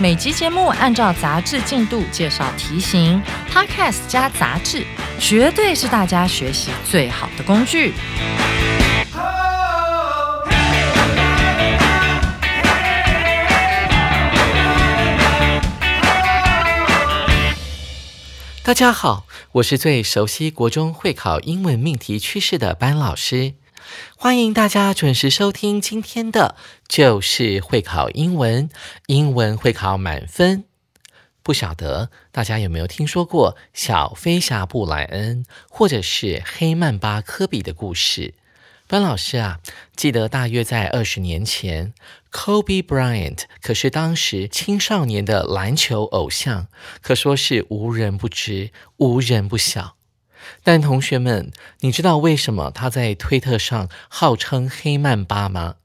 每集节目按照杂志进度介绍题型，Podcast 加杂志，绝对是大家学习最好的工具。大家好，我是最熟悉国中会考英文命题趋势的班老师，欢迎大家准时收听今天的就是会考英文，英文会考满分。不晓得大家有没有听说过小飞侠布莱恩，或者是黑曼巴科比的故事？班老师啊，记得大约在二十年前，Kobe Bryant 可是当时青少年的篮球偶像，可说是无人不知、无人不晓。但同学们，你知道为什么他在推特上号称黑曼巴吗？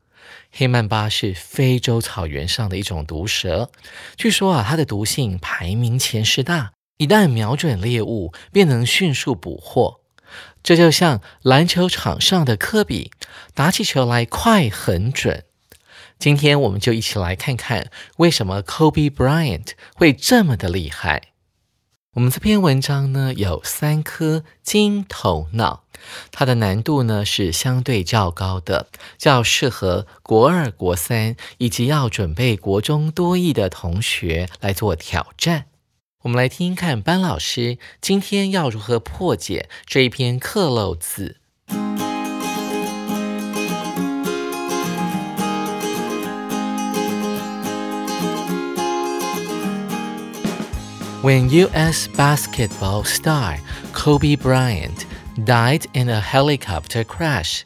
黑曼巴是非洲草原上的一种毒蛇，据说啊，它的毒性排名前十大，一旦瞄准猎物，便能迅速捕获。这就像篮球场上的科比，打起球来快很准。今天我们就一起来看看为什么 Kobe Bryant 会这么的厉害。我们这篇文章呢有三颗金头脑，它的难度呢是相对较高的，较适合国二、国三以及要准备国中多义的同学来做挑战。我们来听听看班老师今天要如何破解这一篇刻漏字。When U.S. basketball star Kobe Bryant died in a helicopter crash，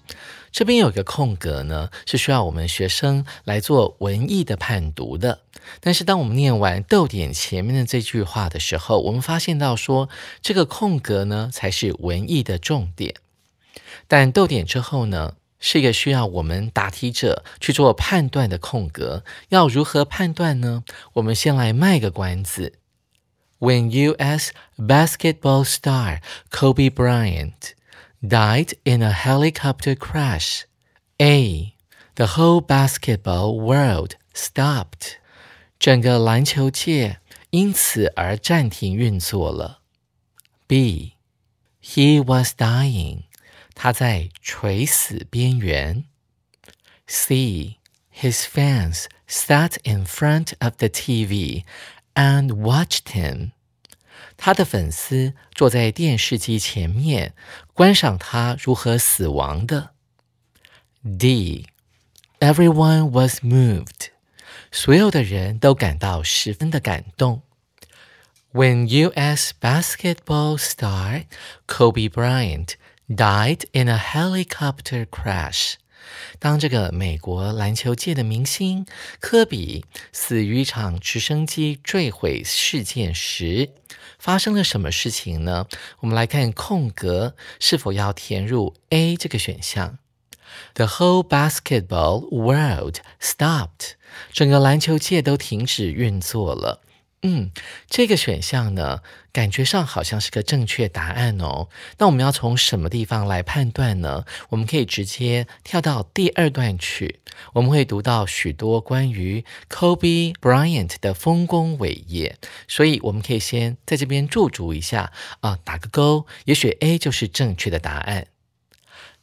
这边有个空格呢，是需要我们学生来做文艺的判读的。但是当我们念完逗点前面的这句话的时候，我们发现到说这个空格呢才是文艺的重点。但逗点之后呢，是一个需要我们答题者去做判断的空格。要如何判断呢？我们先来卖个关子。When U.S. basketball star Kobe Bryant died in a helicopter crash, A. The whole basketball world stopped. 整个篮球界因此而暂停运作了。B. He was dying. 他在垂死边缘。C. His fans sat in front of the TV and watched him. 他的粉丝坐在电视机前面，观赏他如何死亡的。D. Everyone was moved. 所有的人都感到十分的感动。When U.S. basketball star Kobe Bryant died in a helicopter crash. 当这个美国篮球界的明星科比死于一场直升机坠毁事件时，发生了什么事情呢？我们来看空格是否要填入 A 这个选项。The whole basketball world stopped，整个篮球界都停止运作了。嗯，这个选项呢，感觉上好像是个正确答案哦。那我们要从什么地方来判断呢？我们可以直接跳到第二段去，我们会读到许多关于 Kobe Bryant 的丰功伟业，所以我们可以先在这边驻足一下啊，打个勾，也许 A 就是正确的答案。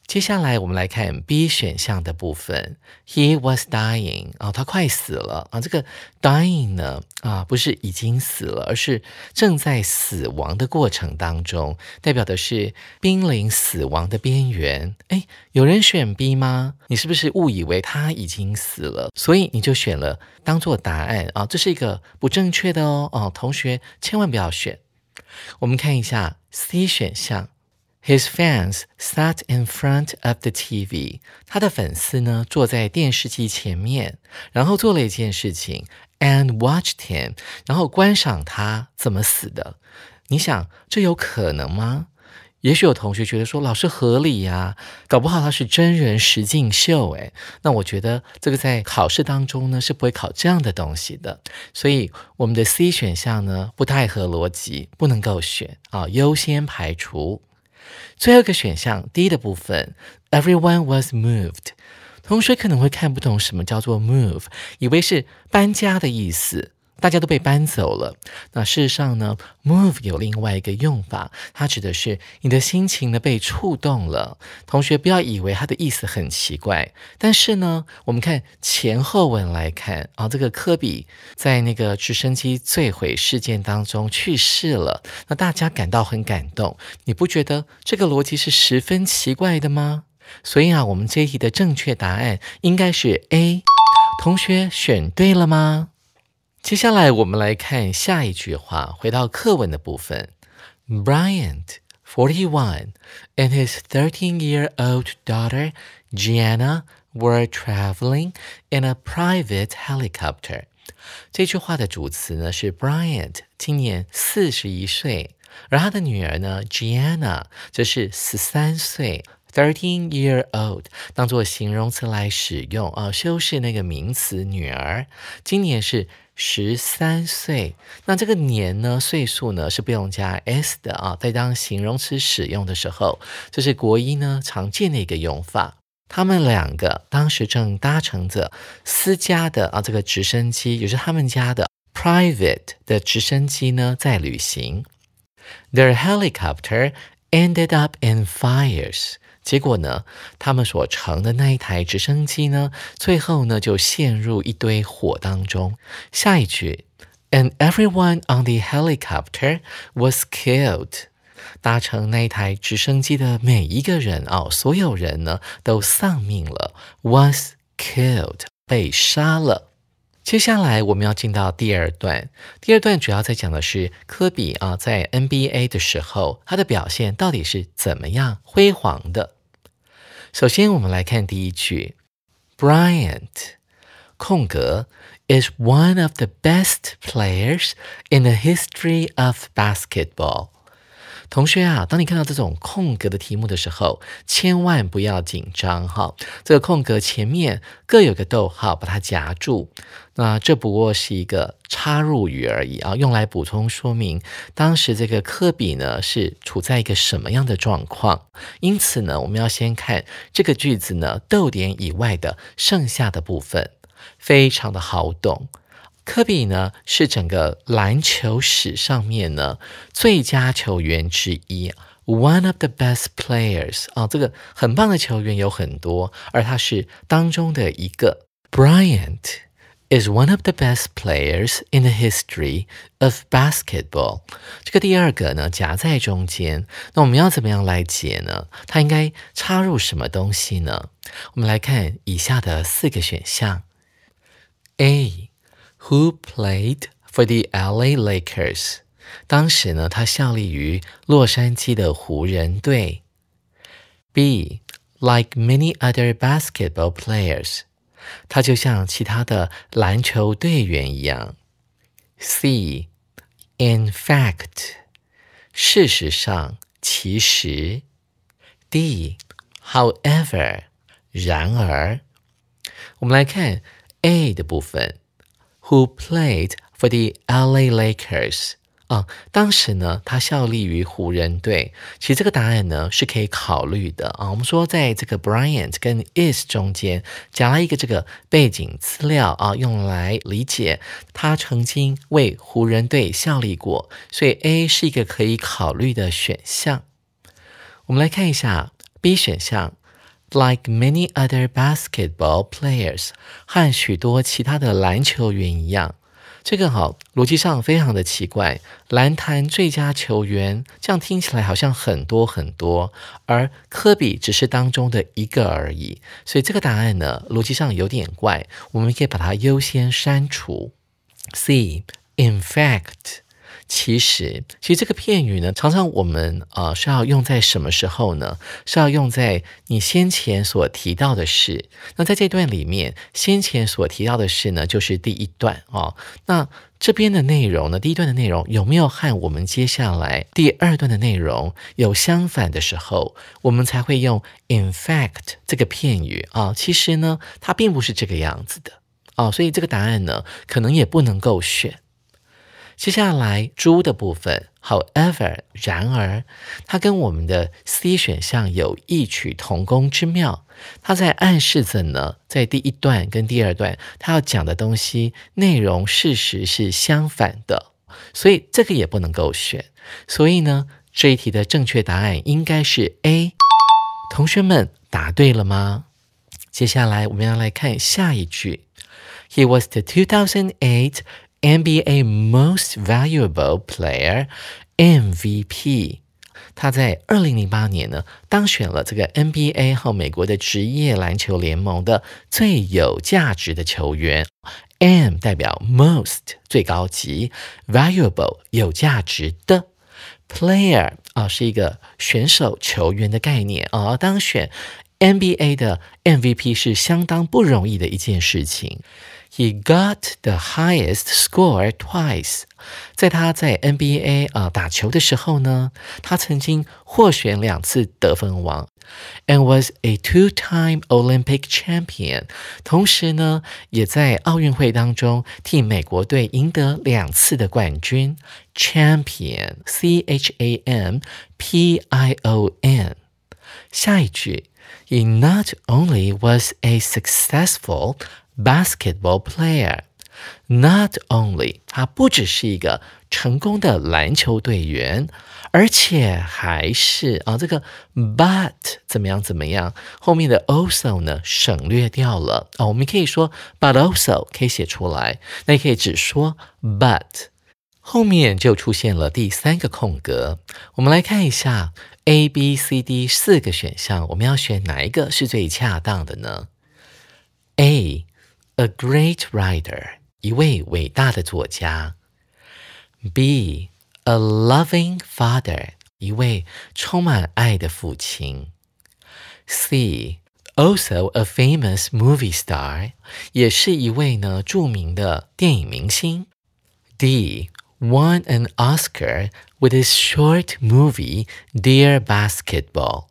接下来我们来看 B 选项的部分，He was dying 啊，他快死了啊。这个 dying 呢啊，不是已经死了，而是正在死亡的过程当中，代表的是濒临死亡的边缘。哎，有人选 B 吗？你是不是误以为他已经死了，所以你就选了当做答案啊？这是一个不正确的哦哦，同学千万不要选。我们看一下 C 选项。His fans sat in front of the TV。他的粉丝呢，坐在电视机前面，然后做了一件事情，and watched him，然后观赏他怎么死的。你想，这有可能吗？也许有同学觉得说，老师合理呀，搞不好他是真人实境秀，诶，那我觉得这个在考试当中呢是不会考这样的东西的，所以我们的 C 选项呢不太合逻辑，不能够选啊，优先排除。最后一个选项 D 的部分，Everyone was moved，同学可能会看不懂什么叫做 move，以为是搬家的意思。大家都被搬走了。那事实上呢，move 有另外一个用法，它指的是你的心情呢被触动了。同学不要以为它的意思很奇怪，但是呢，我们看前后文来看啊，这个科比在那个直升机坠毁事件当中去世了，那大家感到很感动。你不觉得这个逻辑是十分奇怪的吗？所以啊，我们这一题的正确答案应该是 A。同学选对了吗？接下来我们来看下一句话，回到课文的部分。Bryant, forty-one, and his thirteen-year-old daughter Gianna were traveling in a private helicopter。这句话的主词呢是 Bryant，今年四十一岁，而他的女儿呢 Gianna 则是十三岁。Thirteen year old 当做形容词来使用啊，修饰那个名词女儿。今年是 十三岁，那这个年呢，岁数呢是不用加 s 的啊，在当形容词使用的时候，这是国一呢常见的一个用法。他们两个当时正搭乘着私家的啊这个直升机，也是他们家的 private 的直升机呢在旅行。Their helicopter ended up in fires. 结果呢，他们所乘的那一台直升机呢，最后呢就陷入一堆火当中。下一句，And everyone on the helicopter was killed。搭乘那一台直升机的每一个人哦，所有人呢都丧命了，was killed，被杀了。接下来我们要进到第二段，第二段主要在讲的是科比啊，在 NBA 的时候，他的表现到底是怎么样辉煌的。首先，我们来看第一句，Bryant 空格 is one of the best players in the history of basketball。 同学啊，当你看到这种空格的题目的时候，千万不要紧张哈。这个空格前面各有个逗号，把它夹住。那这不过是一个插入语而已啊，用来补充说明当时这个科比呢是处在一个什么样的状况。因此呢，我们要先看这个句子呢逗点以外的剩下的部分，非常的好懂。科比呢是整个篮球史上面呢最佳球员之一，one of the best players 啊，这个很棒的球员有很多，而他是当中的一个。Bryant is one of the best players in the history of basketball。这个第二个呢夹在中间，那我们要怎么样来解呢？它应该插入什么东西呢？我们来看以下的四个选项：A。Who played for the L.A. Lakers？当时呢，他效力于洛杉矶的湖人队。B. Like many other basketball players，他就像其他的篮球队员一样。C. In fact，事实上，其实。D. However，然而。我们来看 A 的部分。 Who played for the L.A. Lakers？啊，当时呢，他效力于湖人队。其实这个答案呢是可以考虑的啊。我们说，在这个 Bryant 跟 is 中间加了一个这个背景资料啊，用来理解他曾经为湖人队效力过，所以 A 是一个可以考虑的选项。我们来看一下 B 选项。Like many other basketball players，和许多其他的篮球员一样，这个好逻辑上非常的奇怪。篮坛最佳球员，这样听起来好像很多很多，而科比只是当中的一个而已。所以这个答案呢，逻辑上有点怪，我们可以把它优先删除。C，in fact。其实，其实这个片语呢，常常我们呃是要用在什么时候呢？是要用在你先前所提到的事。那在这段里面，先前所提到的事呢，就是第一段哦。那这边的内容呢，第一段的内容有没有和我们接下来第二段的内容有相反的时候，我们才会用 in fact 这个片语啊？其实呢，它并不是这个样子的哦，所以这个答案呢，可能也不能够选。接下来猪的部分，however，然而，它跟我们的 C 选项有异曲同工之妙。它在暗示着呢，在第一段跟第二段，它要讲的东西内容事实是相反的，所以这个也不能够选。所以呢，这一题的正确答案应该是 A。同学们答对了吗？接下来我们要来看下一句，He was the 2008. NBA Most Valuable Player MVP，他在二零零八年呢当选了这个 NBA 和美国的职业篮球联盟的最有价值的球员。M 代表 Most 最高级，Valuable 有价值的 Player 啊是一个选手球员的概念啊。当选 NBA 的 MVP 是相当不容易的一件事情。He got the highest score twice。在他在 NBA 啊打球的时候呢，他曾经获选两次得分王，and was a two-time Olympic champion。同时呢，也在奥运会当中替美国队赢得两次的冠军。Champion，C H A M P I O N。下一句，He not only was a successful basketball player. Not only 他不只是一个成功的篮球队员，而且还是啊，这个 but 怎么样怎么样，后面的 also 呢省略掉了啊。我们可以说 but also 可以写出来，那也可以只说 but，后面就出现了第三个空格。我们来看一下 A、B、C、D 四个选项，我们要选哪一个是最恰当的呢？A A great writer，一位伟大的作家。B a loving father，一位充满爱的父亲。C also a famous movie star，也是一位呢着名的电影明星。D won an Oscar with his short movie Dear Basketball。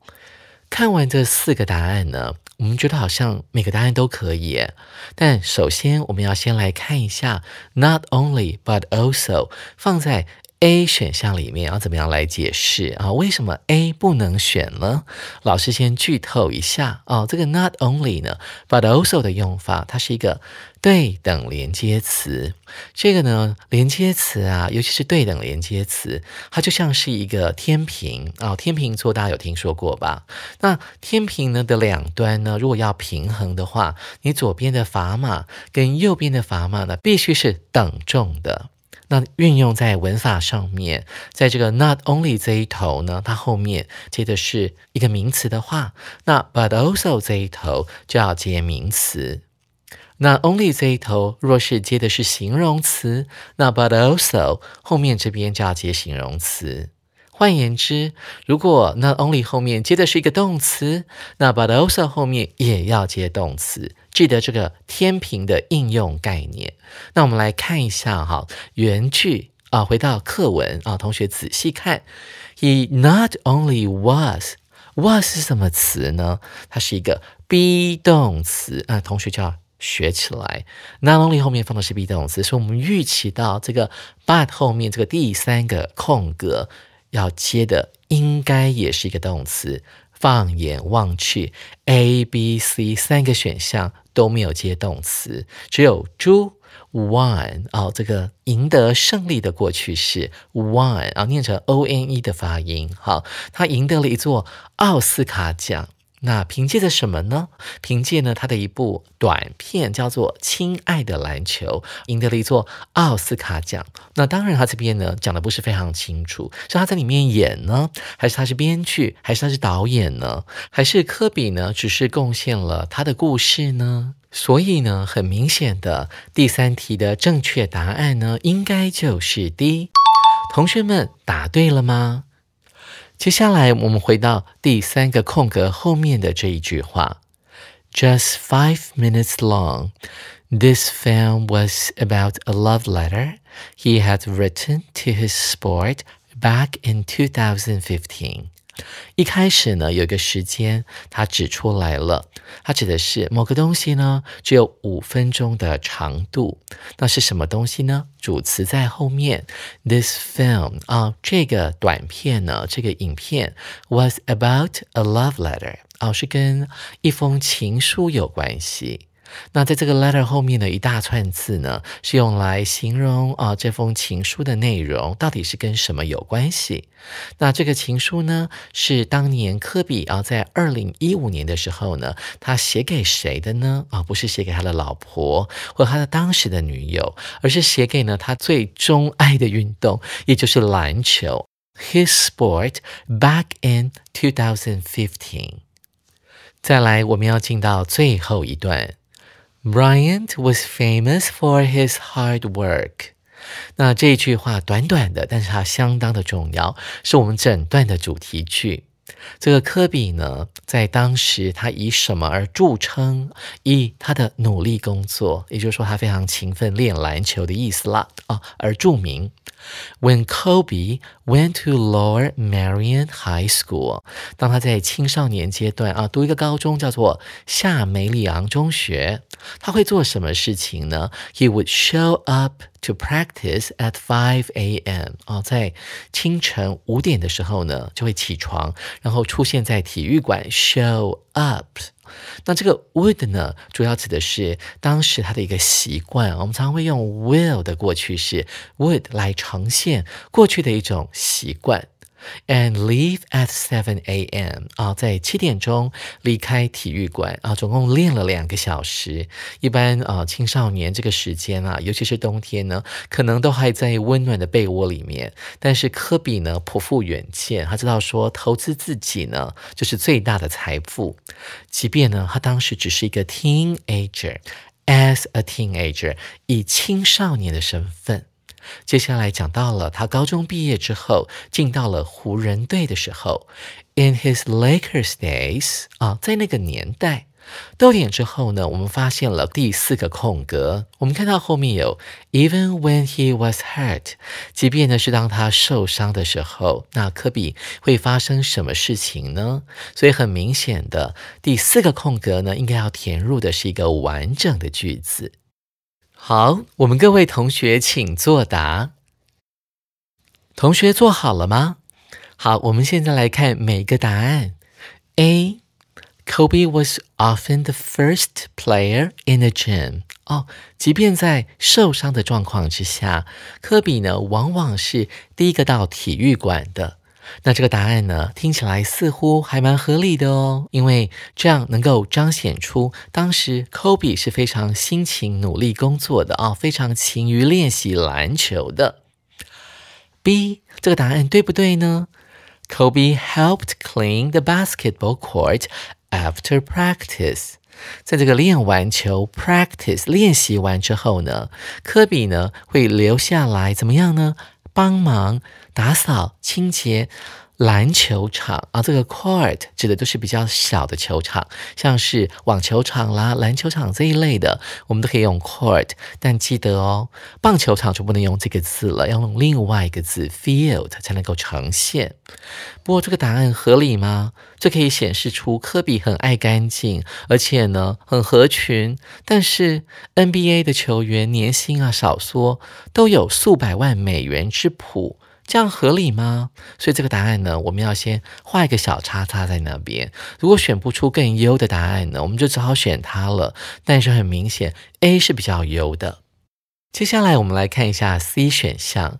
看完这四个答案呢？ 我们觉得好像每个答案都可以，但首先我们要先来看一下 not only but also 放在 A 选项里面要怎么样来解释啊？为什么 A 不能选呢？老师先剧透一下啊，这个 not only 呢，but also 的用法，它是一个对等连接词。这个呢，连接词啊，尤其是对等连接词，它就像是一个天平啊。天平座大家有听说过吧？那天平呢的两端呢，如果要平衡的话，你左边的砝码跟右边的砝码呢，必须是等重的。那运用在文法上面，在这个 not only 这一头呢，它后面接的是一个名词的话，那 but also 这一头就要接名词。那 only 这一头若是接的是形容词，那 but also 后面这边就要接形容词。换言之，如果 not only 后面接的是一个动词，那 but also 后面也要接动詞。记得这个天平的应用概念。那我们来看一下哈，原句啊，回到课文啊，同学仔细看。He not only was，was 是什么词呢？它是一个 be 动词啊，同学就要学起来。not only 后面放的是 be 动词，所以我们预期到这个 but 后面这个第三个空格。要接的应该也是一个动词。放眼望去，A、B、C 三个选项都没有接动词，只有猪 one 哦，这个赢得胜利的过去式 one 啊，念成 O N E 的发音。好，他赢得了一座奥斯卡奖。那凭借着什么呢？凭借呢他的一部短片叫做《亲爱的篮球》，赢得了一座奥斯卡奖。那当然他这边呢讲的不是非常清楚，是他在里面演呢，还是他是编剧，还是他是导演呢？还是科比呢只是贡献了他的故事呢？所以呢，很明显的第三题的正确答案呢，应该就是 D。同学们答对了吗？接下来我们回到第三个空格后面的这一句话：Just five minutes long. This film was about a love letter he had written to his sport back in 2015. 一开始呢，有一个时间，它指出来了，它指的是某个东西呢，只有五分钟的长度。那是什么东西呢？主词在后面。This film 啊，这个短片呢，这个影片 was about a love letter 啊，是跟一封情书有关系。那在这个 letter 后面的一大串字呢，是用来形容啊这封情书的内容到底是跟什么有关系？那这个情书呢，是当年科比啊在二零一五年的时候呢，他写给谁的呢？啊，不是写给他的老婆或他的当时的女友，而是写给呢他最钟爱的运动，也就是篮球。His sport back in 2015。再来，我们要进到最后一段。Bryant was famous for his hard work。那这句话短短的，但是它相当的重要，是我们整段的主题句。这个科比呢，在当时他以什么而著称？以他的努力工作，也就是说他非常勤奋练篮球的意思啦啊，而著名。When Kobe went to Lower Marion High School，当他在青少年阶段啊读一个高中叫做夏梅里昂中学，他会做什么事情呢？He would show up to practice at five a.m. 哦，在清晨五点的时候呢，就会起床，然后出现在体育馆 show up。那这个 would 呢，主要指的是当时他的一个习惯。我们常常会用 will 的过去式 would 来呈现过去的一种习惯。And leave at seven a.m. 啊，在七点钟离开体育馆啊，总共练了两个小时。一般啊，青少年这个时间啊，尤其是冬天呢，可能都还在温暖的被窝里面。但是科比呢，颇富远见，他知道说投资自己呢，就是最大的财富。即便呢，他当时只是一个 teenager，as a teenager，以青少年的身份。接下来讲到了他高中毕业之后进到了湖人队的时候，In his Lakers days 啊，在那个年代，逗点之后呢，我们发现了第四个空格。我们看到后面有 Even when he was hurt，即便呢是当他受伤的时候，那科比会发生什么事情呢？所以很明显的，第四个空格呢，应该要填入的是一个完整的句子。好，我们各位同学请作答。同学做好了吗？好，我们现在来看每个答案。A. Kobe was often the first player in the gym。哦，即便在受伤的状况之下，科比呢往往是第一个到体育馆的。那这个答案呢，听起来似乎还蛮合理的哦，因为这样能够彰显出当时 Kobe 是非常辛勤努力工作的啊，非常勤于练习篮球的。B 这个答案对不对呢？Kobe helped clean the basketball court after practice。在这个练完球 practice 练习完之后呢，科比呢会留下来怎么样呢？帮忙打扫清洁篮球场啊，这个 court 指的都是比较小的球场，像是网球场啦、篮球场这一类的，我们都可以用 court。但记得哦，棒球场就不能用这个字了，要用另外一个字 field 才能够呈现。不过这个答案合理吗？这可以显示出科比很爱干净，而且呢很合群。但是 NBA 的球员年薪啊少说都有数百万美元之谱，这样合理吗？所以这个答案呢，我们要先画一个小叉叉在那边。如果选不出更优的答案呢，我们就只好选它了。但是很明显，A 是比较优的。接下来我们来看一下 C 选项。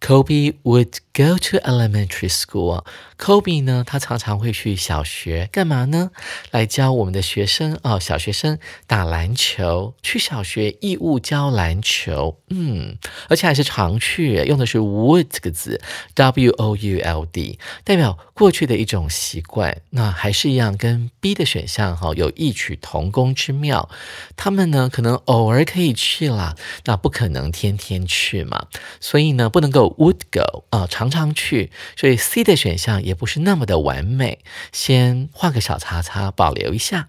Kobe would go to elementary school. Kobe 呢，他常常会去小学干嘛呢？来教我们的学生哦，小学生打篮球。去小学义务教篮球，嗯，而且还是常去，用的是 would 这个字，W O U L D，代表过去的一种习惯。那还是一样，跟 B 的选项哈有异曲同工之妙。他们呢，可能偶尔可以去啦，那不可能天天去嘛。所以呢，不能够 would go 啊，常常常去。所以 C 的选项。也不是那么的完美，先画个小叉叉，保留一下。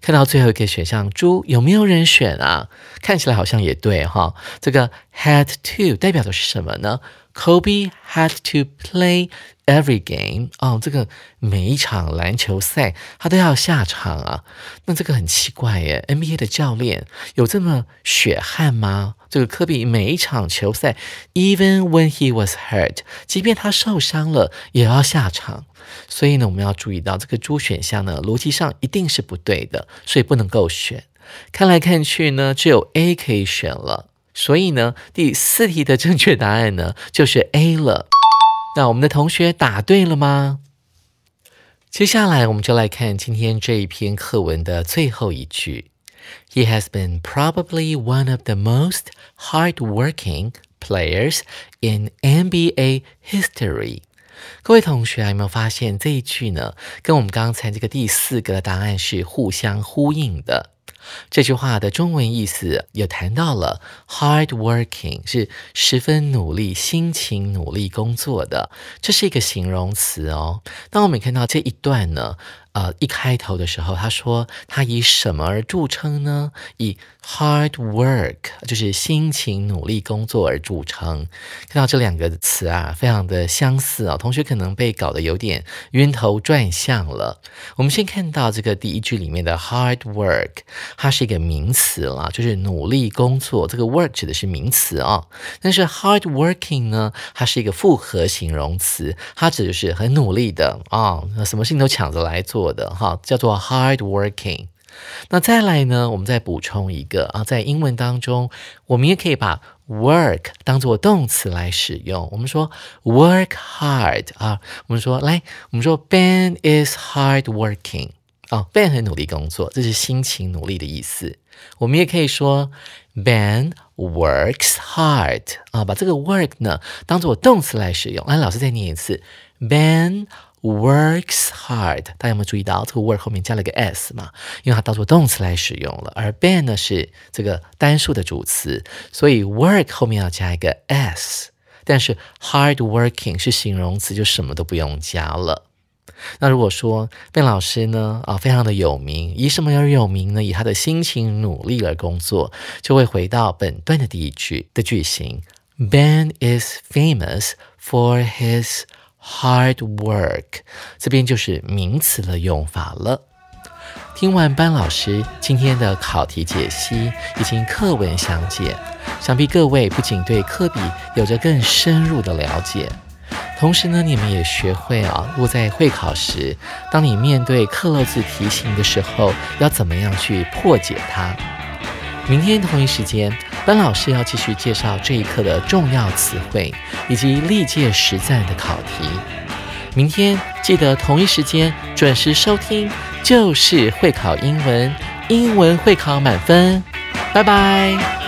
看到最后一个选项，猪有没有人选啊？看起来好像也对哈。这个 had to 代表的是什么呢？Kobe had to play every game。哦，这个每一场篮球赛他都要下场啊。那这个很奇怪耶，NBA 的教练有这么血汗吗？这个科比每一场球赛，even when he was hurt，即便他受伤了，也要下场。所以呢，我们要注意到这个猪选项呢，逻辑上一定是不对的，所以不能够选。看来看去呢，只有 A 可以选了。所以呢，第四题的正确答案呢，就是 A 了。那我们的同学答对了吗？接下来我们就来看今天这一篇课文的最后一句。He has been probably one of the most hardworking players in NBA history. 各位同学有没有发现这一句呢？跟我们刚才这个第四个答案是互相呼应的。这句话的中文意思也谈到了，hard working 是十分努力、辛勤努力工作的，这是一个形容词哦。当我们看到这一段呢？呃，一开头的时候，他说他以什么而著称呢？以 hard work，就是辛勤努力工作而著称。看到这两个词啊，非常的相似啊，同学可能被搞得有点晕头转向了。我们先看到这个第一句里面的 hard work，它是一个名词啦，就是努力工作。这个 work 指的是名词啊，但是 hard working 呢，它是一个复合形容词，它指的是很努力的啊，什么事情都抢着来做。做的哈叫做 hard working，那再来呢，我们再补充一个啊，在英文当中，我们也可以把 work 当做动词来使用。我们说 work hard 啊，我们说来，我们说 Ben is hard working 啊，Ben 很努力工作，这是辛勤努力的意思。我们也可以说 Ben works hard 啊，把这个 work 呢当做动词来使用。来，老师再念一次，Ben。Works hard，大家有没有注意到这个 work 后面加了个 s 嘛？因为它当做动词来使用了，而 Ben 呢是这个单数的主词，所以 work 后面要加一个 s。但是 hard working 是形容词，就什么都不用加了。那如果说 Ben 老师呢啊，非常的有名，以什么而有名呢？以他的辛勤努力而工作，就会回到本段的第一句的句型：Ben is famous for his Hard work，这边就是名词的用法了。听完班老师今天的考题解析以及课文详解，想必各位不仅对科比有着更深入的了解，同时呢，你们也学会啊，如果在会考时，当你面对克漏字题型的时候，要怎么样去破解它。明天同一时间。班老师要继续介绍这一课的重要词汇以及历届实战的考题。明天记得同一时间准时收听，就是会考英文，英文会考满分。拜拜。